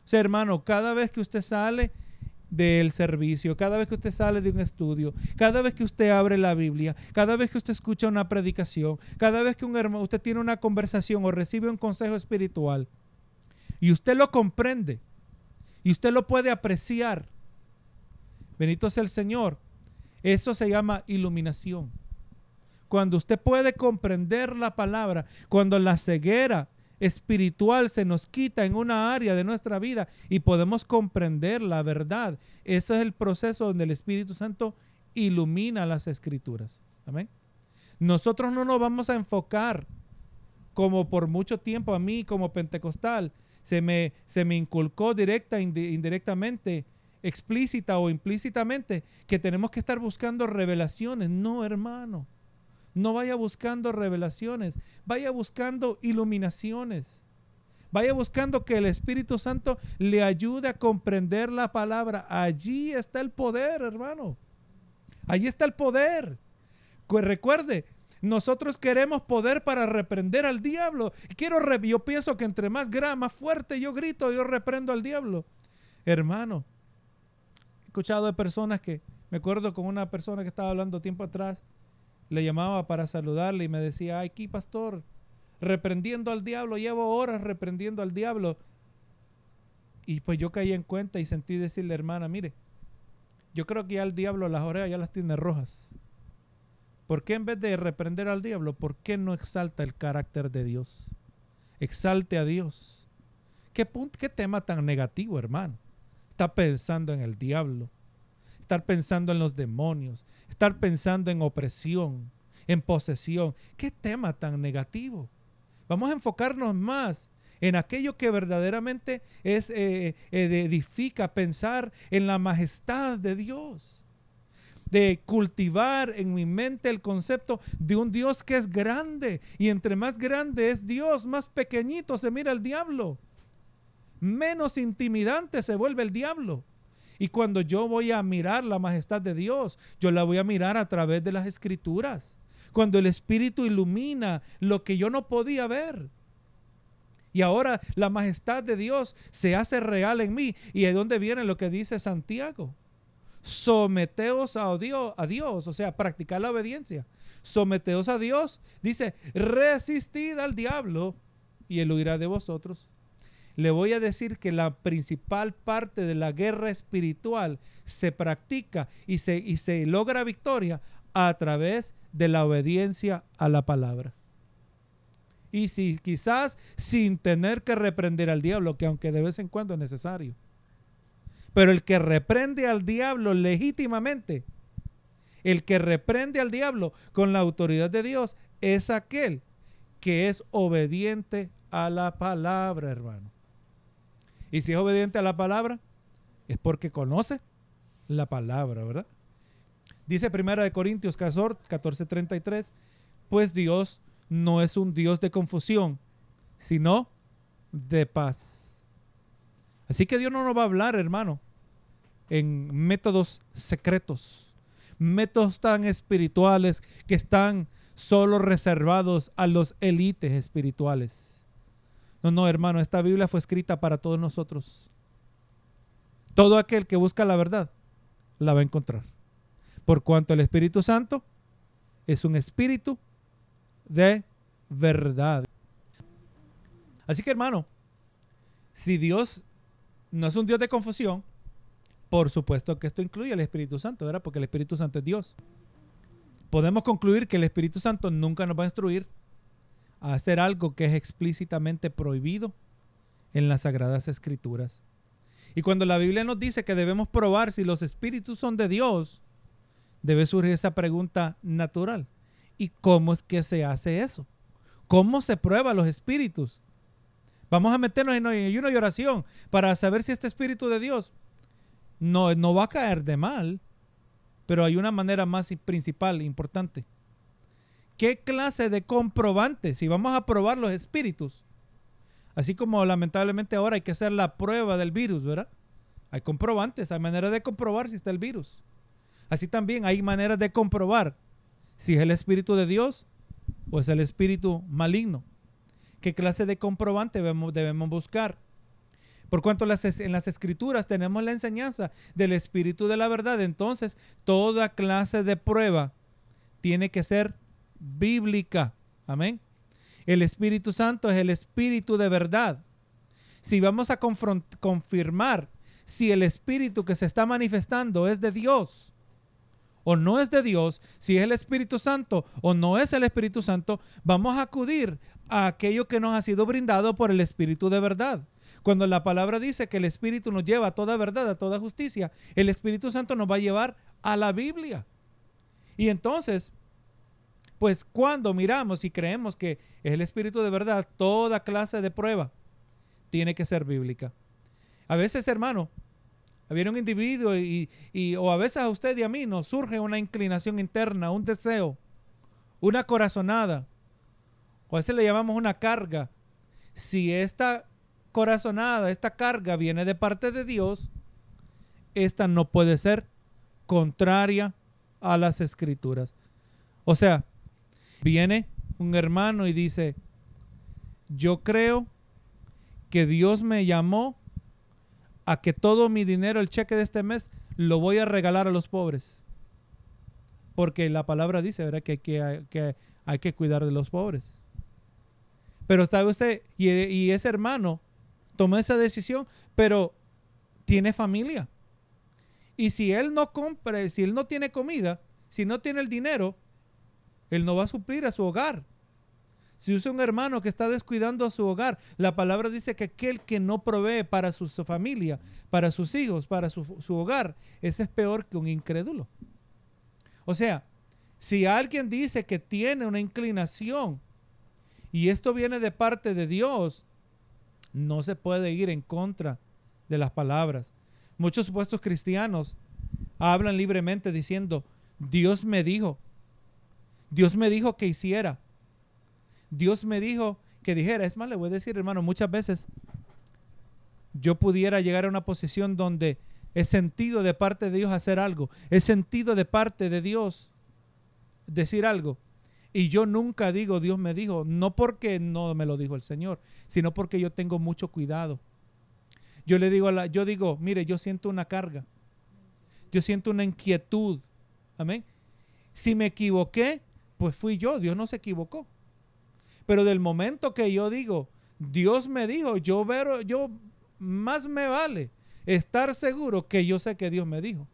A: O sea, hermano, cada vez que usted sale del servicio, cada vez que usted sale de un estudio, cada vez que usted abre la Biblia, cada vez que usted escucha una predicación, cada vez que usted tiene una conversación o recibe un consejo espiritual y usted lo comprende, y usted lo puede apreciar. Bendito sea el Señor. Eso se llama iluminación. Cuando usted puede comprender la palabra, cuando la ceguera espiritual se nos quita en una área de nuestra vida y podemos comprender la verdad. Ese es el proceso donde el Espíritu Santo ilumina las escrituras. Amén. Nosotros no nos vamos a enfocar como por mucho tiempo a mí como pentecostal se me, se me inculcó directa, indirectamente, explícita o implícitamente, que tenemos que estar buscando revelaciones. No, hermano. No vaya buscando revelaciones, vaya buscando iluminaciones. Vaya buscando que el Espíritu Santo le ayude a comprender la palabra. Allí está el poder, hermano. Allí está el poder. Recuerde, nosotros queremos poder para reprender al diablo. Quiero yo pienso que entre más grama, más fuerte yo grito, yo reprendo al diablo. Hermano, he escuchado de personas que, me acuerdo con una persona que estaba hablando tiempo atrás, le llamaba para saludarle y me decía, ay, aquí pastor, reprendiendo al diablo, llevo horas reprendiendo al diablo. Y pues yo caí en cuenta y sentí decirle, hermana, mire, yo creo que ya el diablo las orejas ya las tiene rojas. ¿Por qué en vez de reprender al diablo, por qué no exalta el carácter de Dios? Exalte a Dios. ¿Qué, qué tema tan negativo, hermano? Está pensando en el diablo, estar pensando en los demonios, estar pensando en opresión, en posesión. ¿Qué tema tan negativo? Vamos a enfocarnos más en aquello que verdaderamente es, eh, eh, edifica, pensar en la majestad de Dios de cultivar en mi mente el concepto de un Dios que es grande. Y entre más grande es Dios, más pequeñito se mira el diablo. Menos intimidante se vuelve el diablo. Y cuando yo voy a mirar la majestad de Dios, yo la voy a mirar a través de las escrituras. Cuando el Espíritu ilumina lo que yo no podía ver. Y ahora la majestad de Dios se hace real en mí. ¿Y de dónde viene lo que dice Santiago? someteos a Dios, a Dios, o sea, practicar la obediencia. Someteos a Dios. Dice, resistid al diablo y él huirá de vosotros. Le voy a decir que la principal parte de la guerra espiritual se practica y se, y se logra victoria a través de la obediencia a la palabra. Y si quizás sin tener que reprender al diablo, que aunque de vez en cuando es necesario. Pero el que reprende al diablo legítimamente, el que reprende al diablo con la autoridad de Dios, es aquel que es obediente a la palabra, hermano. Y si es obediente a la palabra, es porque conoce la palabra, ¿verdad? Dice Primera de Corintios 14:33, pues Dios no es un Dios de confusión, sino de paz. Así que Dios no nos va a hablar, hermano, en métodos secretos, métodos tan espirituales que están solo reservados a los élites espirituales. No, no, hermano, esta Biblia fue escrita para todos nosotros. Todo aquel que busca la verdad la va a encontrar. Por cuanto el Espíritu Santo es un espíritu de verdad. Así que hermano, si Dios no es un Dios de confusión, por supuesto que esto incluye al Espíritu Santo, ¿verdad? Porque el Espíritu Santo es Dios. Podemos concluir que el Espíritu Santo nunca nos va a instruir a hacer algo que es explícitamente prohibido en las Sagradas Escrituras. Y cuando la Biblia nos dice que debemos probar si los espíritus son de Dios, debe surgir esa pregunta natural. ¿Y cómo es que se hace eso? ¿Cómo se prueba los espíritus? Vamos a meternos en ayuno y oración para saber si este espíritu de Dios no, no va a caer de mal, pero hay una manera más principal, importante. ¿Qué clase de comprobante? Si vamos a probar los espíritus, así como lamentablemente ahora hay que hacer la prueba del virus, ¿verdad? Hay comprobantes, hay maneras de comprobar si está el virus. Así también hay maneras de comprobar si es el espíritu de Dios o es el espíritu maligno. ¿Qué clase de comprobante debemos, buscar? Por cuanto en las escrituras tenemos la enseñanza del espíritu de la verdad, entonces toda clase de prueba tiene que ser bíblica. Amén. El Espíritu Santo es el espíritu de verdad. Si vamos a confirmar si el espíritu que se está manifestando es de Dios o no es de Dios, si es el Espíritu Santo o no es el Espíritu Santo, vamos a acudir a aquello que nos ha sido brindado por el Espíritu de verdad. Cuando la palabra dice que el Espíritu nos lleva a toda verdad, a toda justicia, el Espíritu Santo nos va a llevar a la Biblia. Y entonces, pues cuando miramos y creemos que es el Espíritu de verdad, toda clase de prueba tiene que ser bíblica. A veces, hermano, había un individuo y, o a veces a usted y a mí nos surge una inclinación interna, un deseo, una corazonada, o a veces le llamamos una carga. Si esta corazonada, esta carga viene de parte de Dios, esta no puede ser contraria a las escrituras. O sea, viene un hermano y dice, yo creo que Dios me llamó a que todo mi dinero, el cheque de este mes, lo voy a regalar a los pobres. Porque la palabra dice, ¿verdad? Que, que, hay que cuidar de los pobres. Pero está usted, y, ese hermano tomó esa decisión, pero tiene familia. Y si él no compra, si él no tiene comida, si no tiene el dinero, él no va a suplir a su hogar. Si usa un hermano que está descuidando a su hogar, la palabra dice que aquel que no provee para su, familia, para sus hijos, para su, su hogar, ese es peor que un incrédulo. O sea, si alguien dice que tiene una inclinación y esto viene de parte de Dios, no se puede ir en contra de las palabras. Muchos supuestos cristianos hablan libremente diciendo, Dios me dijo, Dios me dijo que hiciera. Dios me dijo que dijera, es más, le voy a decir, hermano, muchas veces yo pudiera llegar a una posición donde he sentido de parte de Dios hacer algo, he sentido de parte de Dios decir algo. Y yo nunca digo, Dios me dijo, no porque no me lo dijo el Señor, sino porque yo tengo mucho cuidado. Yo le digo, a la, yo digo, mire, yo siento una carga, yo siento una inquietud. Amén. Si me equivoqué, pues fui yo, Dios no se equivocó. Pero del momento que yo digo, Dios me dijo, yo veo, yo más me vale estar seguro que yo sé que Dios me dijo.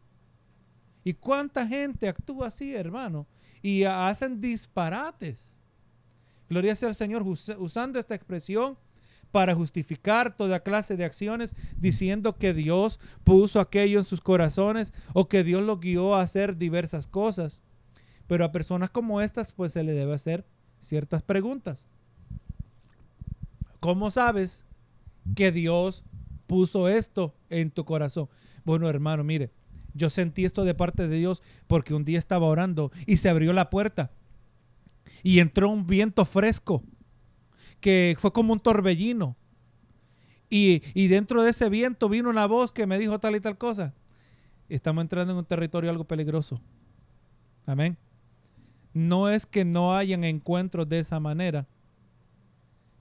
A: ¿Y cuánta gente actúa así, hermano? Y hacen disparates. Gloria sea al Señor usando esta expresión para justificar toda clase de acciones, diciendo que Dios puso aquello en sus corazones o que Dios lo guió a hacer diversas cosas. Pero a personas como estas, pues se le debe hacer ciertas preguntas. ¿Cómo sabes que Dios puso esto en tu corazón? Bueno, hermano, mire, yo sentí esto de parte de Dios porque un día estaba orando y se abrió la puerta y entró un viento fresco que fue como un torbellino. Y, y, dentro de ese viento vino una voz que me dijo tal y tal cosa. Estamos entrando en un territorio algo peligroso. Amén. No es que no hayan encuentros de esa manera,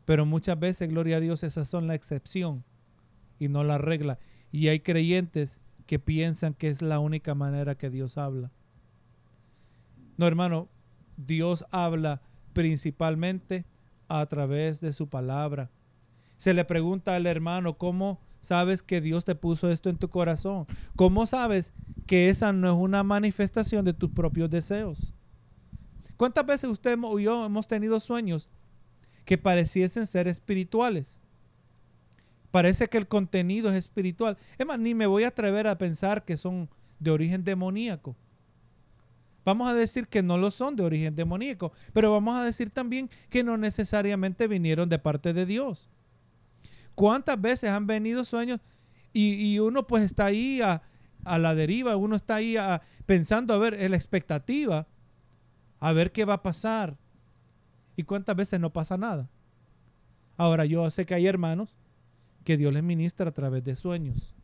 A: pero muchas veces, gloria a Dios, esas son la excepción y no la regla. Y hay creyentes que piensan que es la única manera que Dios habla. No, hermano, Dios habla principalmente a través de su palabra. Se le pregunta al hermano, ¿cómo sabes que Dios te puso esto en tu corazón? ¿Cómo sabes que esa no es una manifestación de tus propios deseos? ¿Cuántas veces usted y yo hemos tenido sueños que pareciesen ser espirituales? Parece que el contenido es espiritual. Es más, ni me voy a atrever a pensar que son de origen demoníaco. Vamos a decir que no lo son de origen demoníaco, pero vamos a decir también que no necesariamente vinieron de parte de Dios. ¿Cuántas veces han venido sueños y, uno pues está ahí a, la deriva, uno está ahí pensando a ver, en la expectativa, a ver qué va a pasar. ¿Y cuántas veces no pasa nada? Ahora yo sé que hay hermanos que Dios les ministra a través de sueños.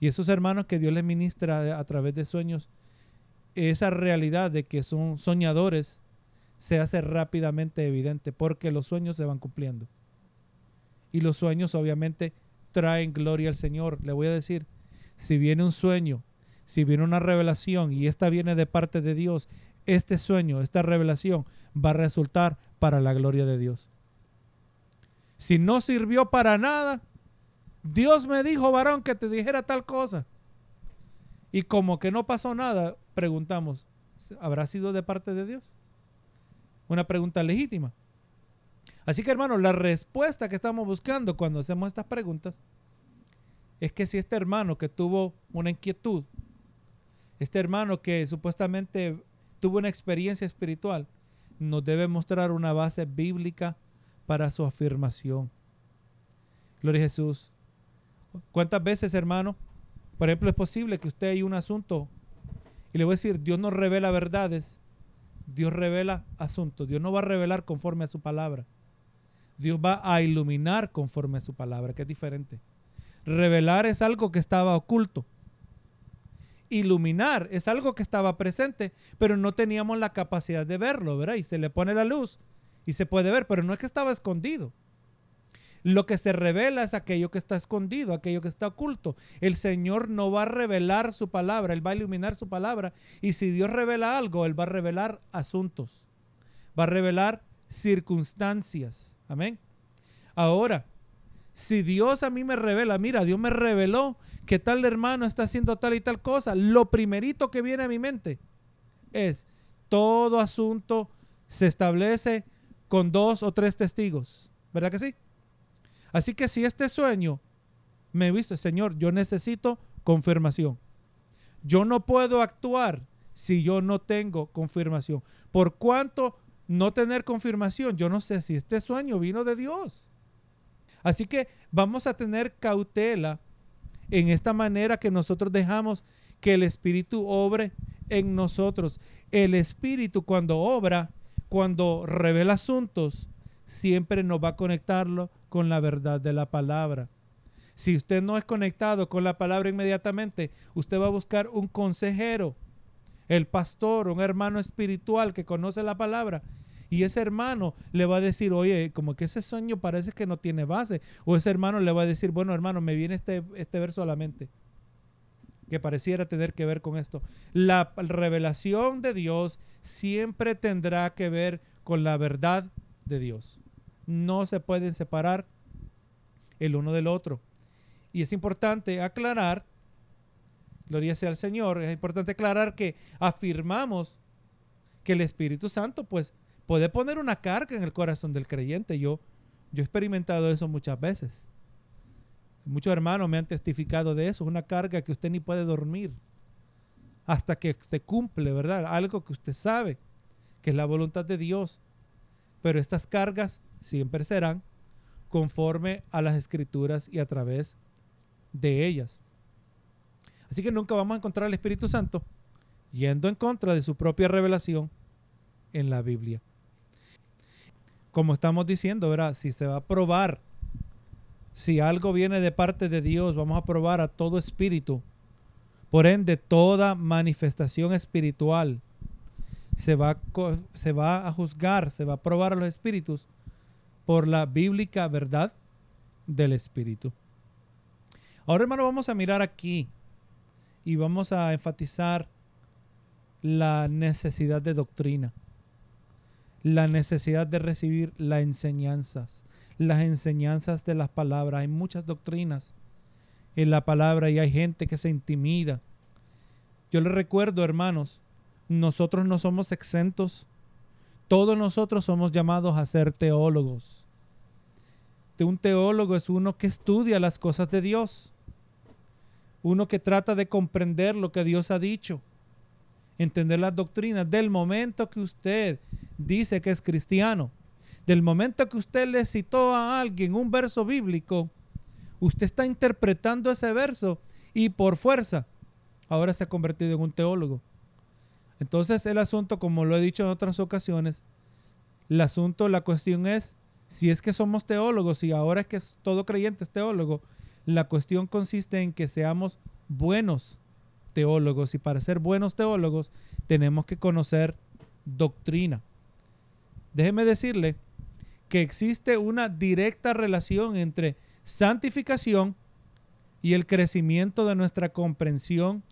A: Y esos hermanos que Dios les ministra a través de sueños, esa realidad de que son soñadores se hace rápidamente evidente porque los sueños se van cumpliendo. Y los sueños obviamente traen gloria al Señor. Le voy a decir, si viene un sueño, si viene una revelación y esta viene de parte de Dios, este sueño, esta revelación va a resultar para la gloria de Dios. Si no sirvió para nada, Dios me dijo, varón, que te dijera tal cosa. Y como que no pasó nada, preguntamos, ¿habrá sido de parte de Dios? Una pregunta legítima. Así que hermano, la respuesta que estamos buscando cuando hacemos estas preguntas es que si este hermano que tuvo una inquietud, este hermano que supuestamente tuvo una experiencia espiritual, nos debe mostrar una base bíblica para su afirmación. Gloria a Jesús. ¿Cuántas veces, hermano? Por ejemplo, es posible que usted hay un asunto y le voy a decir, Dios no revela verdades, Dios revela asuntos. Dios no va a revelar conforme a su palabra. Dios va a iluminar conforme a su palabra, que es diferente. Revelar es algo que estaba oculto. Iluminar es algo que estaba presente, pero no teníamos la capacidad de verlo, ¿verdad? Y se le pone la luz y se puede ver, pero no es que estaba escondido. Lo que se revela es aquello que está escondido, aquello que está oculto. El Señor no va a revelar su palabra, Él va a iluminar su palabra. Y si Dios revela algo, Él va a revelar asuntos, va a revelar circunstancias. Amén. Ahora, si Dios a mí me revela, mira, Dios me reveló que tal hermano está haciendo tal y tal cosa, lo primerito que viene a mi mente es, todo asunto se establece con dos o tres testigos. ¿Verdad que sí? Así que si este sueño me visto, Señor, yo necesito confirmación. Yo no puedo actuar si yo no tengo confirmación. Por cuanto no tener confirmación, yo no sé si este sueño vino de Dios. Así que vamos a tener cautela en esta manera que nosotros dejamos que el Espíritu obre en nosotros. El Espíritu cuando obra, cuando revela asuntos, siempre nos va a conectarlo con la verdad de la palabra. Si usted no es conectado con la palabra inmediatamente, usted va a buscar un consejero, el pastor, un hermano espiritual que conoce la palabra. Y ese hermano le va a decir, oye, como que ese sueño parece que no tiene base. O ese hermano le va a decir, bueno, hermano, me viene este, este verso a la mente que pareciera tener que ver con esto. La revelación de Dios siempre tendrá que ver con la verdad de Dios no se pueden separar el uno del otro. Y es importante aclarar, gloria sea al Señor, es importante aclarar que afirmamos que el Espíritu Santo pues puede poner una carga en el corazón del creyente. Yo, yo he experimentado eso muchas veces. Muchos hermanos me han testificado de eso, una carga que usted ni puede dormir hasta que se cumple, ¿verdad? Algo que usted sabe que es la voluntad de Dios. Pero estas cargas siempre serán conforme a las escrituras y a través de ellas. Así que nunca vamos a encontrar al Espíritu Santo yendo en contra de su propia revelación en la Biblia. Como estamos diciendo, ¿verdad? Si se va a probar, si algo viene de parte de Dios, vamos a probar a todo espíritu. Por ende, toda manifestación espiritual se va, se va a juzgar, se va a probar a los espíritus por la bíblica verdad del Espíritu. Ahora, hermano, vamos a mirar aquí y vamos a enfatizar la necesidad de doctrina, la necesidad de recibir las enseñanzas, las enseñanzas de las palabras. Hay muchas doctrinas en la palabra y hay gente que se intimida. Yo les recuerdo, hermanos, nosotros no somos exentos todos nosotros somos llamados a ser teólogos. Un teólogo es uno que estudia las cosas de Dios. Uno que trata de comprender lo que Dios ha dicho. Entender las doctrinas. Del momento que usted dice que es cristiano, del momento que usted le citó a alguien un verso bíblico, Usted está interpretando ese verso y por fuerza ahora se ha convertido en un teólogo. Entonces el asunto, como lo he dicho en otras ocasiones, el asunto, la cuestión es, si es que somos teólogos y ahora es que todo creyente es teólogo, la cuestión consiste en que seamos buenos teólogos y para ser buenos teólogos tenemos que conocer doctrina. Déjeme decirle que existe una directa relación entre santificación y el crecimiento de nuestra comprensión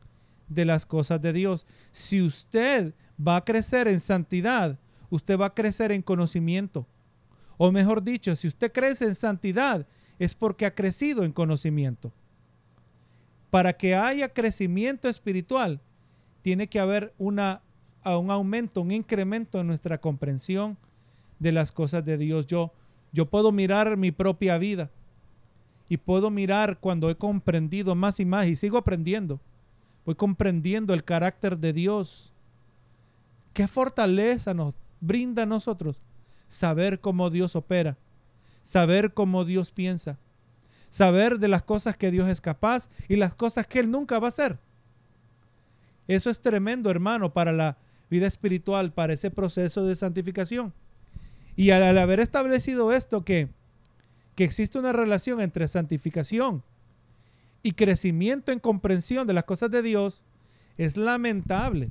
A: de las cosas de Dios. Si usted va a crecer en santidad, usted va a crecer en conocimiento. O mejor dicho, si usted crece en santidad, es porque ha crecido en conocimiento. Para que haya crecimiento espiritual, tiene que haber una, un aumento, un incremento en nuestra comprensión de las cosas de Dios. Yo, yo puedo mirar mi propia vida y puedo mirar cuando he comprendido más y más y sigo aprendiendo. Voy comprendiendo el carácter de Dios. Qué fortaleza nos brinda a nosotros saber cómo Dios opera, saber cómo Dios piensa, saber de las cosas que Dios es capaz y las cosas que Él nunca va a hacer. Eso es tremendo, hermano, para la vida espiritual, para ese proceso de santificación. Y al, haber establecido esto, que, que existe una relación entre santificación y crecimiento en comprensión de las cosas de Dios, es lamentable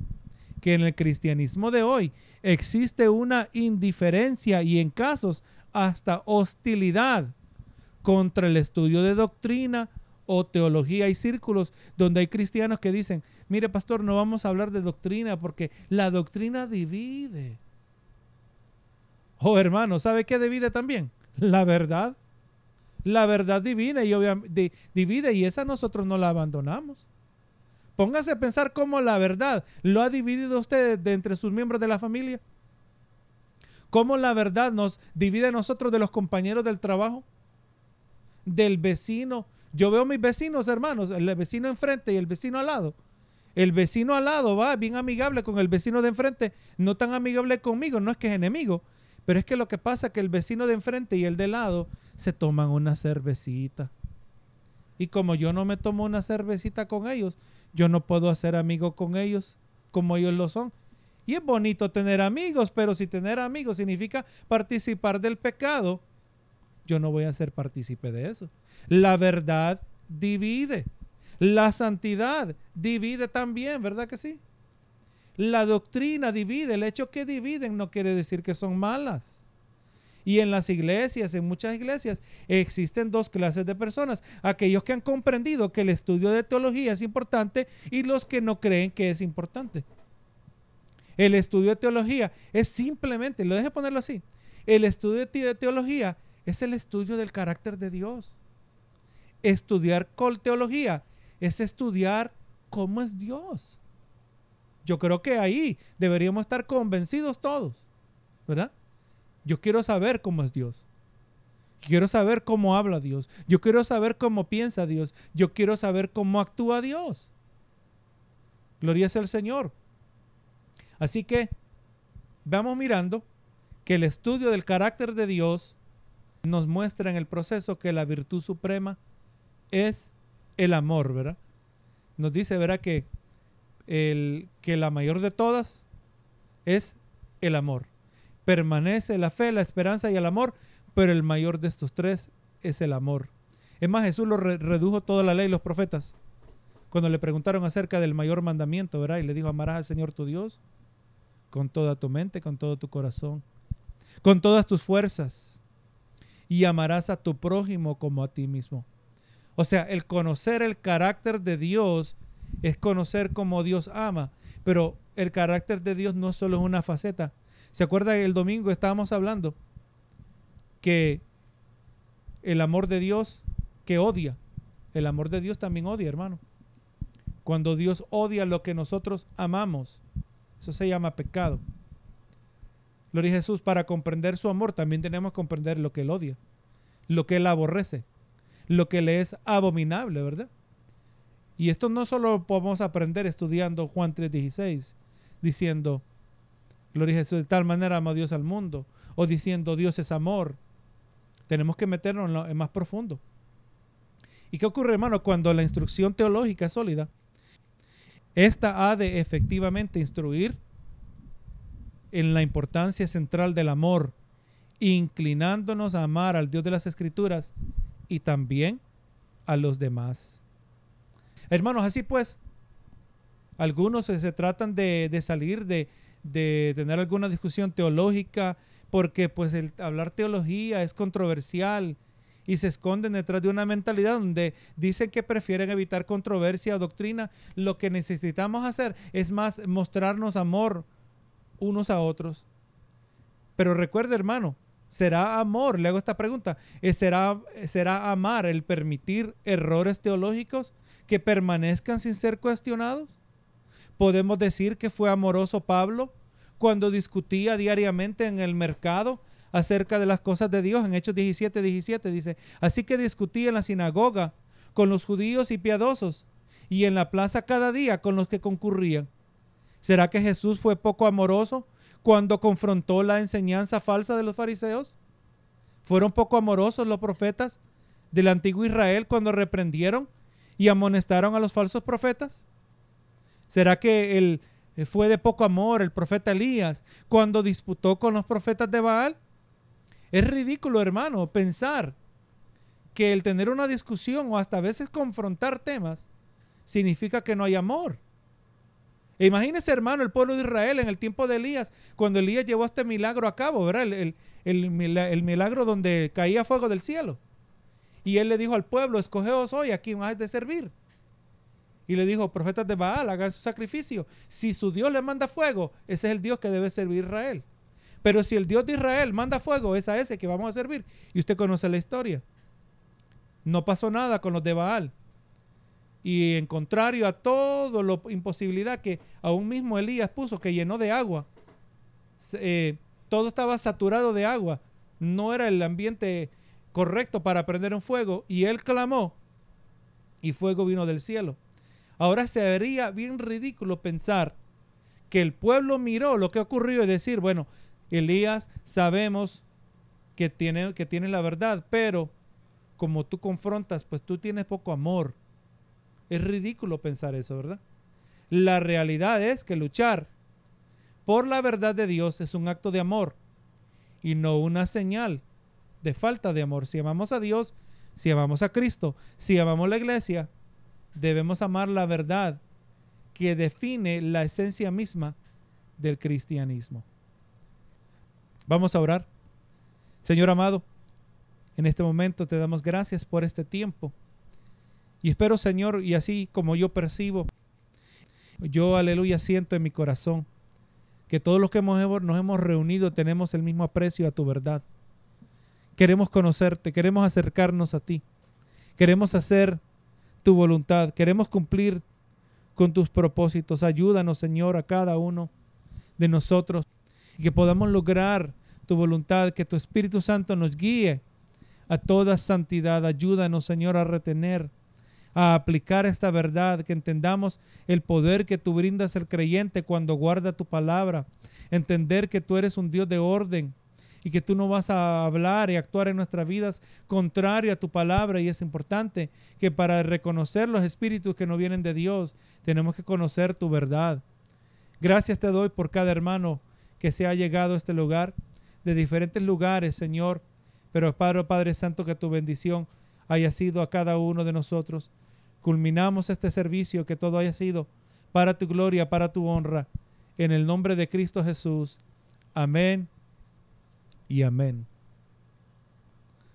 A: que en el cristianismo de hoy existe una indiferencia y en casos hasta hostilidad contra el estudio de doctrina o teología. Hay círculos donde hay cristianos que dicen, mire pastor, no vamos a hablar de doctrina porque la doctrina divide. Oh hermano, ¿sabe qué divide también? La verdad. La verdad divina y obviamente divide y esa nosotros no la abandonamos. Póngase a pensar cómo la verdad lo ha dividido usted de entre sus miembros de la familia. Cómo la verdad nos divide a nosotros de los compañeros del trabajo, del vecino. Yo veo a mis vecinos, hermanos, el vecino enfrente y el vecino al lado. El vecino al lado va bien amigable con el vecino de enfrente, no tan amigable conmigo, no es que es enemigo, pero es que lo que pasa es que el vecino de enfrente y el de lado se toman una cervecita. Y como yo no me tomo una cervecita con ellos, yo no puedo hacer amigo con ellos como ellos lo son. Y es bonito tener amigos, pero si tener amigos significa participar del pecado, yo no voy a ser partícipe de eso. La verdad divide. La santidad divide también, ¿verdad que sí? La doctrina divide. El hecho que dividen no quiere decir que son malas. Y en las iglesias, en muchas iglesias, existen dos clases de personas. Aquellos que han comprendido que el estudio de teología es importante y los que no creen que es importante. El estudio de teología es simplemente, lo deje ponerlo así, el estudio de teología es el estudio del carácter de Dios. Estudiar con teología es estudiar cómo es Dios. Yo creo que ahí deberíamos estar convencidos todos, ¿verdad? Yo quiero saber cómo es Dios. quiero saber cómo habla Dios. Yo quiero saber cómo piensa Dios. Yo quiero saber cómo actúa Dios. Gloria al Señor. Así que vamos mirando que el estudio del carácter de Dios nos muestra en el proceso que la virtud suprema es el amor, ¿verdad? Nos dice, ¿verdad? Que el, que la mayor de todas es el amor. Permanece la fe, la esperanza y el amor, pero el mayor de estos tres es el amor. Es más, Jesús lo redujo toda la ley y los profetas. Cuando le preguntaron acerca del mayor mandamiento, ¿verdad? Y le dijo, amarás al Señor tu Dios con toda tu mente, con todo tu corazón, con todas tus fuerzas, y amarás a tu prójimo como a ti mismo. O sea, el conocer el carácter de Dios es conocer cómo Dios ama. Pero el carácter de Dios no solo es una faceta. ¿Se acuerda que el domingo estábamos hablando que el amor de Dios que odia, el amor de Dios también odia, hermano. Cuando Dios odia lo que nosotros amamos, eso se llama pecado. Gloria a Jesús, para comprender su amor también tenemos que comprender lo que Él odia, lo que Él aborrece, lo que le es abominable, ¿verdad? Y esto no solo podemos aprender estudiando Juan 3:16, diciendo, Gloria a Jesús, de tal manera ama Dios al mundo, o diciendo Dios es amor. Tenemos que meternos en, más profundo. ¿Y qué ocurre, hermano? Cuando la instrucción teológica es sólida, esta ha de efectivamente instruir en la importancia central del amor, inclinándonos a amar al Dios de las Escrituras y también a los demás. Hermanos, así pues, algunos se, tratan de, salir de, de, tener alguna discusión teológica porque pues el hablar teología es controversial y se esconden detrás de una mentalidad donde dicen que prefieren evitar controversia o doctrina. Lo que necesitamos hacer es más mostrarnos amor unos a otros. Pero recuerde, hermano, ¿será amor? Le hago esta pregunta. ¿Será, ¿Será amar el permitir errores teológicos que permanezcan sin ser cuestionados? ¿Podemos decir que fue amoroso Pablo cuando discutía diariamente en el mercado acerca de las cosas de Dios? En Hechos 17, 17 dice, así que discutía en la sinagoga con los judíos y piadosos y en la plaza cada día con los que concurrían ¿Será que Jesús fue poco amoroso cuando confrontó la enseñanza falsa de los fariseos? ¿Fueron poco amorosos los profetas del antiguo Israel cuando reprendieron y amonestaron a los falsos profetas? ¿Será que él eh, fue de poco amor el profeta Elías cuando disputó con los profetas de Baal? Es ridículo, hermano, pensar que el tener una discusión o hasta a veces confrontar temas significa que no hay amor. E imagínese, hermano, el pueblo de Israel en el tiempo de Elías, cuando Elías llevó este milagro a cabo, ¿verdad? El, milagro donde caía fuego del cielo. Y él le dijo al pueblo, escogeos hoy a quien has de servir. Y le dijo, profetas de Baal, hagan su sacrificio. Si su Dios le manda fuego, ese es el Dios que debe servir Israel. Pero si el Dios de Israel manda fuego, es a ese que vamos a servir. Y usted conoce la historia. No pasó nada con los de Baal. Y en contrario a todo lo imposibilidad que aún mismo Elías puso, que llenó de agua, eh, todo estaba saturado de agua. No era el ambiente correcto para prender un fuego. Y él clamó y fuego vino del cielo. Ahora se vería bien ridículo pensar que el pueblo miró lo que ocurrió y decir, bueno, Elías sabemos que tiene, que tiene la verdad, pero como tú confrontas, pues tú tienes poco amor es ridículo pensar eso, ¿verdad? La realidad es que luchar por la verdad de Dios es un acto de amor y no una señal de falta de amor. Si amamos a Dios, si amamos a Cristo, si amamos la iglesia, debemos amar la verdad que define la esencia misma del cristianismo. Vamos a orar. Señor amado, en este momento te damos gracias por este tiempo y espero, Señor, y así como yo percibo, yo, aleluya, siento en mi corazón que todos los que hemos, nos hemos reunido tenemos el mismo aprecio a tu verdad. Queremos conocerte, queremos acercarnos a ti, queremos hacer tu voluntad, queremos cumplir con tus propósitos. Ayúdanos, Señor, a cada uno de nosotros y que podamos lograr tu voluntad, que tu Espíritu Santo nos guíe a toda santidad. Ayúdanos, Señor, a retener a aplicar esta verdad, que entendamos el poder que tú brindas al creyente cuando guarda tu palabra, entender que tú eres un Dios de orden y que tú no vas a hablar y actuar en nuestras vidas contrario a tu palabra y es importante que para reconocer los espíritus que no vienen de Dios tenemos que conocer tu verdad. Gracias te doy por cada hermano que se ha llegado a este lugar, de diferentes lugares, Señor, pero Padre, Padre Santo, que tu bendición haya sido a cada uno de nosotros culminamos este servicio, que todo haya sido para tu gloria, para tu honra. En el nombre de Cristo Jesús. Amén y amén.